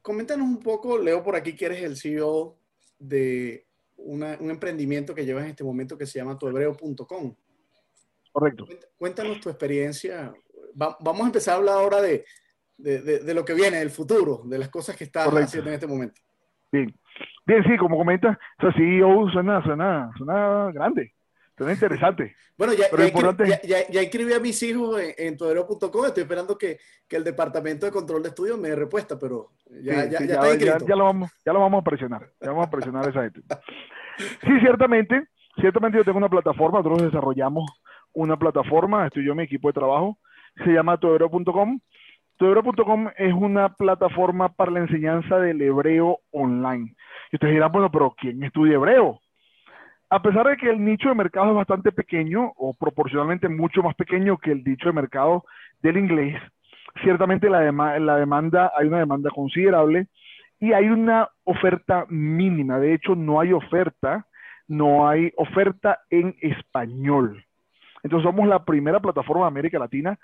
coméntanos un poco, leo por aquí que eres el CEO de un emprendimiento que llevas en este momento que se llama tuhebreo.com. Correcto. Cuéntanos tu experiencia vamos a empezar a hablar ahora de, de, de, lo que viene, del futuro, de las cosas que estás haciendo en este momento. Bien. Bien, sí, como comentas, o sea, CEO suena, suena, suena grande, suena interesante. Bueno, ya, ya, ya, escribí a mis hijos en, en estoy esperando que, que, el departamento de control de estudios me dé respuesta, pero ya, ya, ya, está Ya, lo vamos, ya lo vamos a presionar, ya vamos a presionar a esa gente. Sí, ciertamente, ciertamente yo tengo una plataforma, nosotros desarrollamos una plataforma, estoy yo mi equipo de trabajo, se llama toero.com. Toero.com es una plataforma para la enseñanza del hebreo online. Y ustedes dirán, bueno, pero ¿quién estudia hebreo? A pesar de que el nicho de mercado es bastante pequeño o proporcionalmente mucho más pequeño que el nicho de mercado del inglés, ciertamente la, la demanda, hay una demanda considerable y hay una oferta mínima. De hecho, no hay oferta, no hay oferta en español. Entonces somos la primera plataforma de América Latina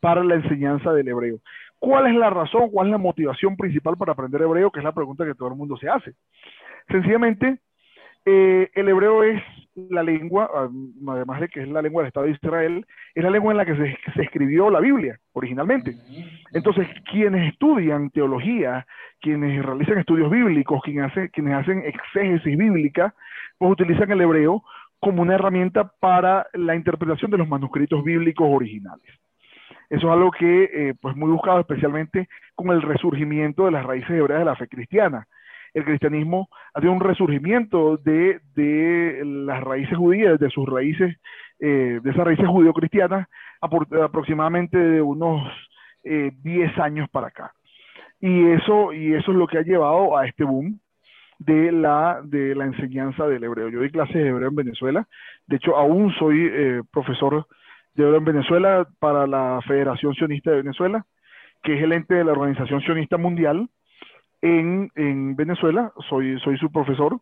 para la enseñanza del hebreo. ¿Cuál es la razón, cuál es la motivación principal para aprender hebreo? Que es la pregunta que todo el mundo se hace. Sencillamente, eh, el hebreo es la lengua, además de que es la lengua del Estado de Israel, es la lengua en la que se, escribió la Biblia originalmente. Entonces, quienes estudian teología, quienes realizan estudios bíblicos, quienes, quienes hacen exégesis bíblica, pues utilizan el hebreo como una herramienta para la interpretación de los manuscritos bíblicos originales. Eso es algo que eh, pues muy buscado especialmente con el resurgimiento de las raíces hebreas de la fe cristiana. El cristianismo ha tenido un resurgimiento de, de las raíces judías, de sus raíces, eh, de esas raíces judío-cristianas, aproximadamente de unos 10 eh, años para acá. Y eso, y eso es lo que ha llevado a este boom de la, de la enseñanza del hebreo. Yo doy clases de hebreo en Venezuela. De hecho, aún soy profesor de en Venezuela para la Federación Sionista de Venezuela, que es el ente de la Organización Sionista Mundial en, en Venezuela. Soy, soy su profesor.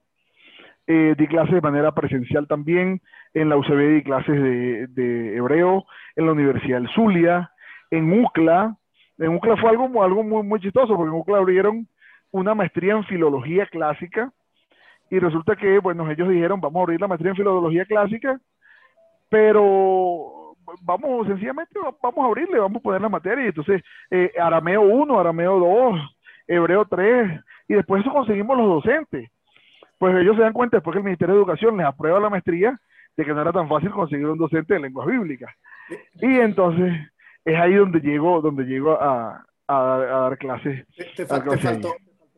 Eh, di clases de manera presencial también. En la UCB di clases de, de hebreo. En la Universidad del Zulia. En UCLA. En UCLA fue algo, algo muy, muy chistoso, porque en UCLA abrieron una maestría en filología clásica. Y resulta que, bueno, ellos dijeron, vamos a abrir la maestría en filología clásica, pero vamos, sencillamente vamos a abrirle, vamos a poner la materia. Y entonces, eh, arameo 1, arameo 2, hebreo 3, y después eso conseguimos los docentes. Pues ellos se dan cuenta después que el Ministerio de Educación les aprueba la maestría de que no era tan fácil conseguir un docente de lenguas bíblicas. Y entonces es ahí donde llego, donde llego a, dar clases. Te, faltó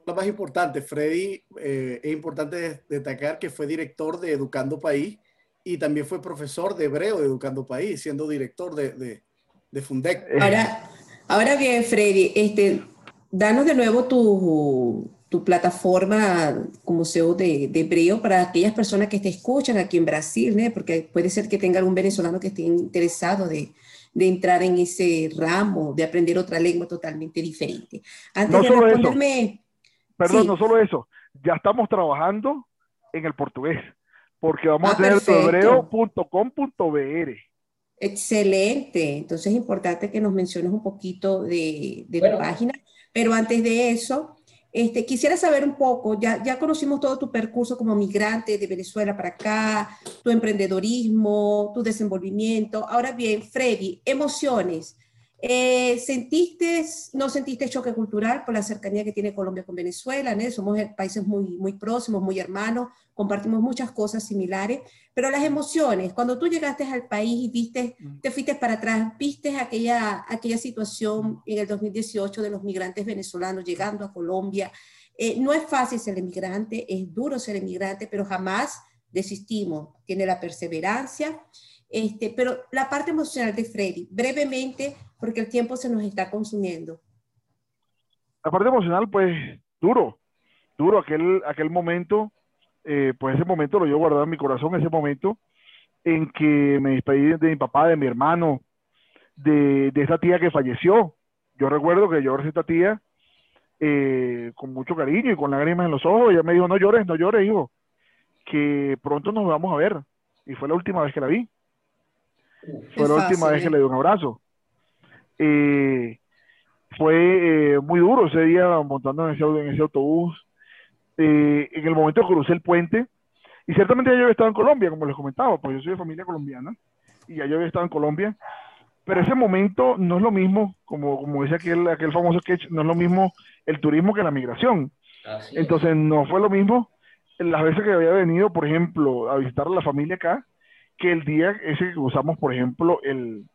lo más importante, Freddy, eh, es importante destacar que fue director de Educando País y también fue profesor de hebreo de Educando País, siendo director de, de, de Fundec. Ahora, ahora bien, Freddy, este, danos de nuevo tu, tu plataforma como CEO de, de, hebreo para aquellas personas que te escuchan aquí en Brasil, ¿no? porque puede ser que tenga algún venezolano que esté interesado de, de entrar en ese ramo, de aprender otra lengua totalmente diferente. Antes no de solo responderme... Eso. Perdón, no solo eso, ya estamos trabajando en el portugués porque vamos a tener hebreo.com.br. Excelente. Entonces es importante que nos menciones un poquito de, de tu página. Pero antes de eso, este, quisiera saber un poco, ya, ya conocimos todo tu percurso como migrante de Venezuela para acá, tu emprendedorismo, tu desenvolvimiento. Ahora bien, Freddy, emociones. Eh, ¿Sentiste, no sentiste choque cultural por la cercanía que tiene Colombia con Venezuela? ¿no? Somos países muy, muy próximos, muy hermanos, compartimos muchas cosas similares, pero las emociones, cuando tú llegaste al país y viste, mm. te fuiste para atrás, viste aquella, aquella situación en el 2018 de los migrantes venezolanos llegando a Colombia. Eh, no es fácil ser emigrante, es duro ser emigrante, pero jamás desistimos. Tiene la perseverancia. Este, pero la parte emocional de Freddy, brevemente, porque el tiempo se nos está consumiendo. La parte emocional, pues, duro, duro aquel, aquel momento, eh, pues ese momento lo llevo guardado en mi corazón, ese momento en que me despedí de mi papá, de mi hermano, de, de esa tía que falleció. Yo recuerdo que yo a esta tía eh, con mucho cariño y con lágrimas en los ojos. Ella me dijo, no llores, no llores, hijo, que pronto nos vamos a ver. Y fue la última vez que la vi. Fue la última vez que le di un abrazo. Eh, fue eh, muy duro ese día montando en ese, en ese autobús. Eh, en el momento que crucé el puente, y ciertamente ya yo había estado en Colombia, como les comentaba, pues yo soy de familia colombiana, y ya yo había estado en Colombia, pero ese momento no es lo mismo, como, como dice aquel, aquel famoso sketch, no es lo mismo el turismo que la migración. Entonces no fue lo mismo las veces que había venido, por ejemplo, a visitar a la familia acá, que el día ese que usamos, por ejemplo, el,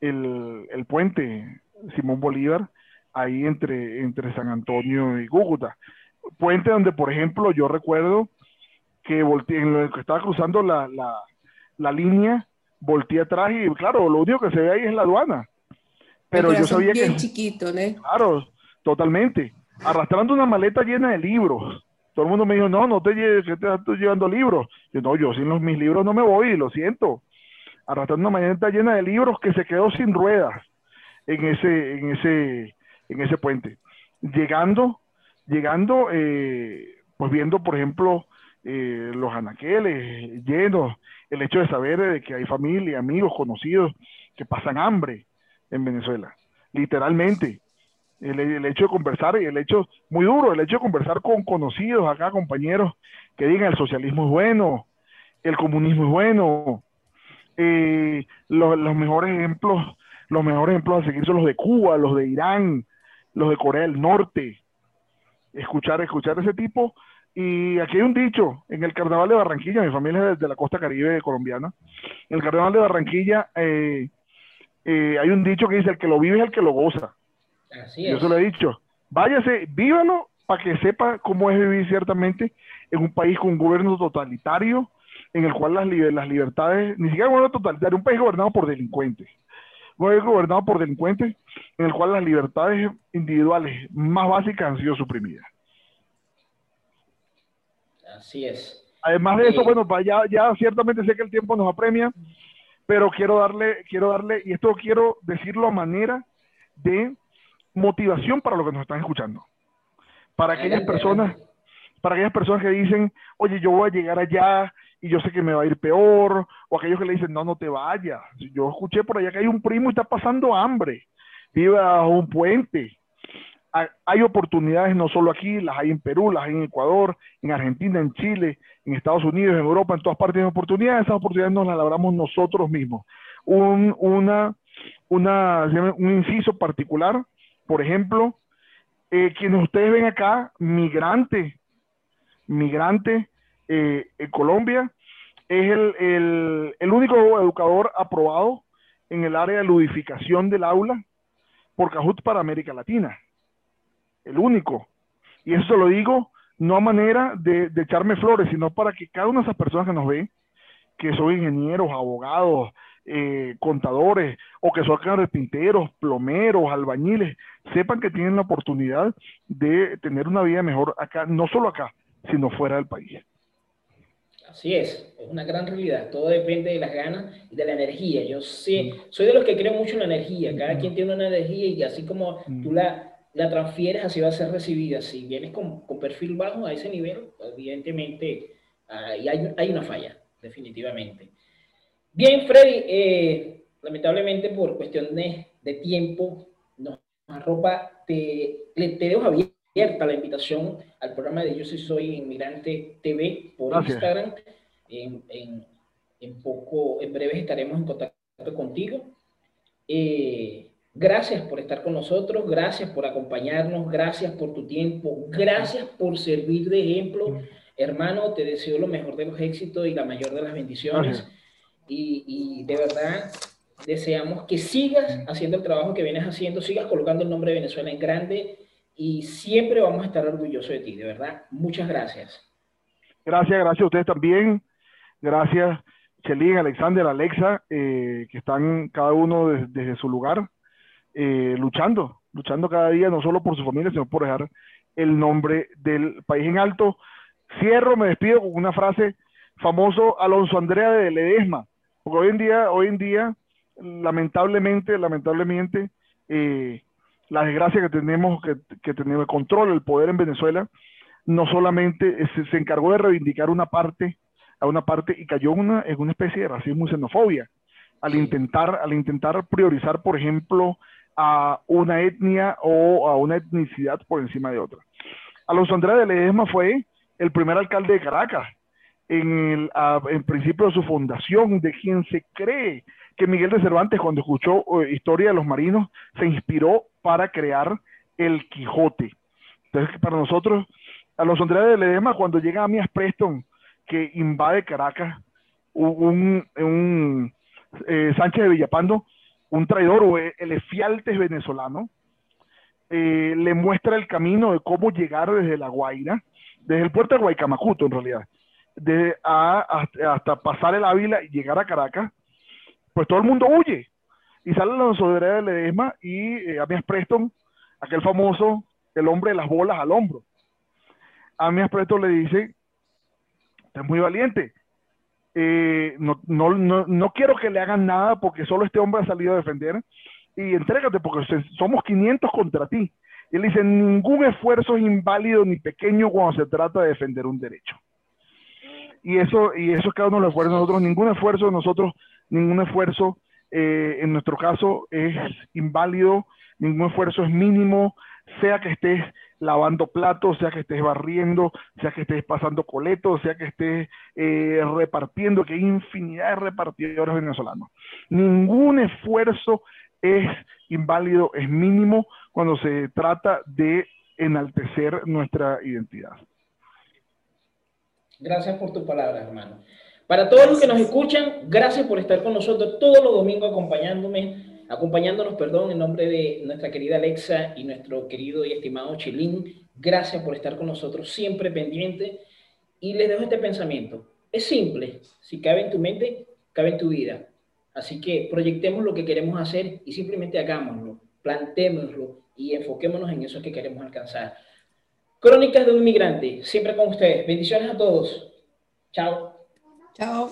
el, puente Simón Bolívar, ahí entre, entre San Antonio y Cúcuta. Puente donde, por ejemplo, yo recuerdo que volteé, en lo que estaba cruzando la, la, la línea, volteé atrás y claro, lo único que se ve ahí es la aduana. Pero yo sabía bien chiquito, ¿no? Claro, totalmente. Arrastrando una maleta llena de libros todo el mundo me dijo, no, no te lleves, que te estás llevando libros. Yo, no, yo sin los, mis libros no me voy, lo siento. Arrastrando una maleta llena de libros que se quedó sin ruedas en ese, en ese, en ese puente. Llegando, llegando, eh, pues viendo, por ejemplo, eh, los anaqueles llenos, el hecho de saber de que hay familia, amigos, conocidos que pasan hambre en Venezuela, literalmente el, hecho de conversar y el hecho muy duro, el hecho de conversar con conocidos acá, compañeros, que digan el socialismo es bueno, el comunismo es bueno, eh, los, mejores ejemplos, los mejores ejemplos a seguir son los de Cuba, los de Irán, los de Corea del Norte. Escuchar, escuchar ese tipo. Y aquí hay un dicho, en el carnaval de Barranquilla, mi familia es de la costa caribe colombiana, en el carnaval de Barranquilla eh, eh, hay un dicho que dice, el que lo vive es el que lo goza. Yo se lo he dicho. Váyase, vívalo para que sepa cómo es vivir ciertamente en un país con un gobierno totalitario, en el cual las, las libertades, ni siquiera un gobierno totalitario, un país gobernado por delincuentes. Un país gobernado por delincuentes, en el cual las libertades individuales más básicas han sido suprimidas. Así es. Además de eso, bueno, ya, ya ciertamente sé que el tiempo nos apremia, pero quiero darle, quiero darle, y esto quiero decirlo a manera de motivación para los que nos están escuchando. Para aquellas personas, para aquellas personas que dicen, oye, yo voy a llegar allá y yo sé que me va a ir peor, o aquellos que le dicen, no, no te vayas. Yo escuché por allá que hay un primo y está pasando hambre, vive a un puente. Hay oportunidades no solo aquí, las hay en Perú, las hay en Ecuador, en Argentina, en Chile, en Estados Unidos, en Europa, en todas partes hay oportunidades. Esas oportunidades nos las labramos nosotros mismos. Un, una, una, un inciso particular por ejemplo, eh, quienes ustedes ven acá, migrante, migrante eh, en Colombia, es el, el, único educador aprobado en el área de ludificación del aula por Cajut para América Latina. El único. Y eso lo digo no a manera de, echarme flores, sino para que cada una de esas personas que nos ven, que son ingenieros, abogados, eh, contadores o que son carpinteros, plomeros, albañiles, sepan que tienen la oportunidad de tener una vida mejor acá, no solo acá, sino fuera del país. Así es, es una gran realidad. Todo depende de las ganas y de la energía. Yo sé, soy de los que creo mucho en la energía. Cada quien tiene una energía y así como tú la, la transfieres, así va a ser recibida. Si vienes con, con perfil bajo a ese nivel, evidentemente hay, hay una falla, definitivamente. Bien, Freddy, eh, lamentablemente por cuestiones de tiempo, nos arropa, te, te dejo abierta la invitación al programa de Yo Soy Soy Inmigrante TV por Instagram. En, en, poco, en breve estaremos en contacto contigo. Eh, gracias por estar con nosotros, gracias por acompañarnos, gracias por tu tiempo, gracias por servir de ejemplo. Hermano, te deseo lo mejor de los éxitos y la mayor de las bendiciones y, de verdad deseamos que sigas haciendo el trabajo que vienes haciendo, sigas colocando el nombre de Venezuela en grande y siempre vamos a estar orgullosos de ti, de verdad. Muchas gracias. Gracias, gracias a ustedes también. Gracias, Chelín, Alexander, Alexa, eh, que están cada uno desde, su lugar, eh, luchando, luchando cada día, no solo por su familia, sino por dejar el nombre del país en alto. Cierro, me despido con una frase famoso Alonso Andrea de Ledesma porque hoy en día, hoy en día, lamentablemente, lamentablemente, eh, la desgracia que tenemos, que, que, tenemos el control, el poder en Venezuela, no solamente se, encargó de reivindicar una parte, a una parte y cayó una, en una especie de racismo y xenofobia, al intentar, al intentar priorizar, por ejemplo, a una etnia o a una etnicidad por encima de otra. Alonso Andrea de Ledesma fue el primer alcalde de Caracas, en el principio de su fundación, de quien se cree que Miguel de Cervantes, cuando escuchó eh, Historia de los Marinos, se inspiró para crear el Quijote. Entonces, para nosotros, a los Andrés de Ledesma cuando llega a Mias Preston, que invade Caracas, un, un eh, Sánchez de Villapando, un traidor o el efialtes venezolano, eh, le muestra el camino de cómo llegar desde La Guaira, desde el puerto de Guaycamacuto en realidad, de, hasta, pasar el Ávila y llegar a Caracas, pues todo el mundo huye. Y salen los Andrés de Ledesma y eh, Amias Preston, aquel famoso, el hombre de las bolas al hombro. Amias Preston le dice, es muy valiente, eh, no, no, no, no, quiero que le hagan nada porque solo este hombre ha salido a defender y entrégate porque somos 500 contra ti. Y él dice, ningún esfuerzo es inválido ni pequeño cuando se trata de defender un derecho. Y eso, y eso es cada uno esfuerzos de nosotros, ningún esfuerzo nosotros, ningún esfuerzo eh, en nuestro caso es inválido, ningún esfuerzo es mínimo, sea que estés lavando platos, sea que estés barriendo, sea que estés pasando coletos, sea que estés eh, repartiendo, que hay infinidad de repartidores venezolanos. Ningún esfuerzo es inválido, es mínimo cuando se trata de enaltecer nuestra identidad. Gracias por tu palabra, hermano. Para todos los que nos escuchan, gracias por estar con nosotros todos los domingos acompañándome acompañándonos, perdón, en nombre de nuestra querida Alexa y nuestro querido y estimado Chilín. Gracias por estar con nosotros, siempre pendiente. Y les dejo este pensamiento. Es simple, si cabe en tu mente, cabe en tu vida. Así que proyectemos lo que queremos hacer y simplemente hagámoslo, plantémoslo y enfoquémonos en eso que queremos alcanzar. Crónicas de un inmigrante, siempre con ustedes. Bendiciones a todos. Chao. Chao.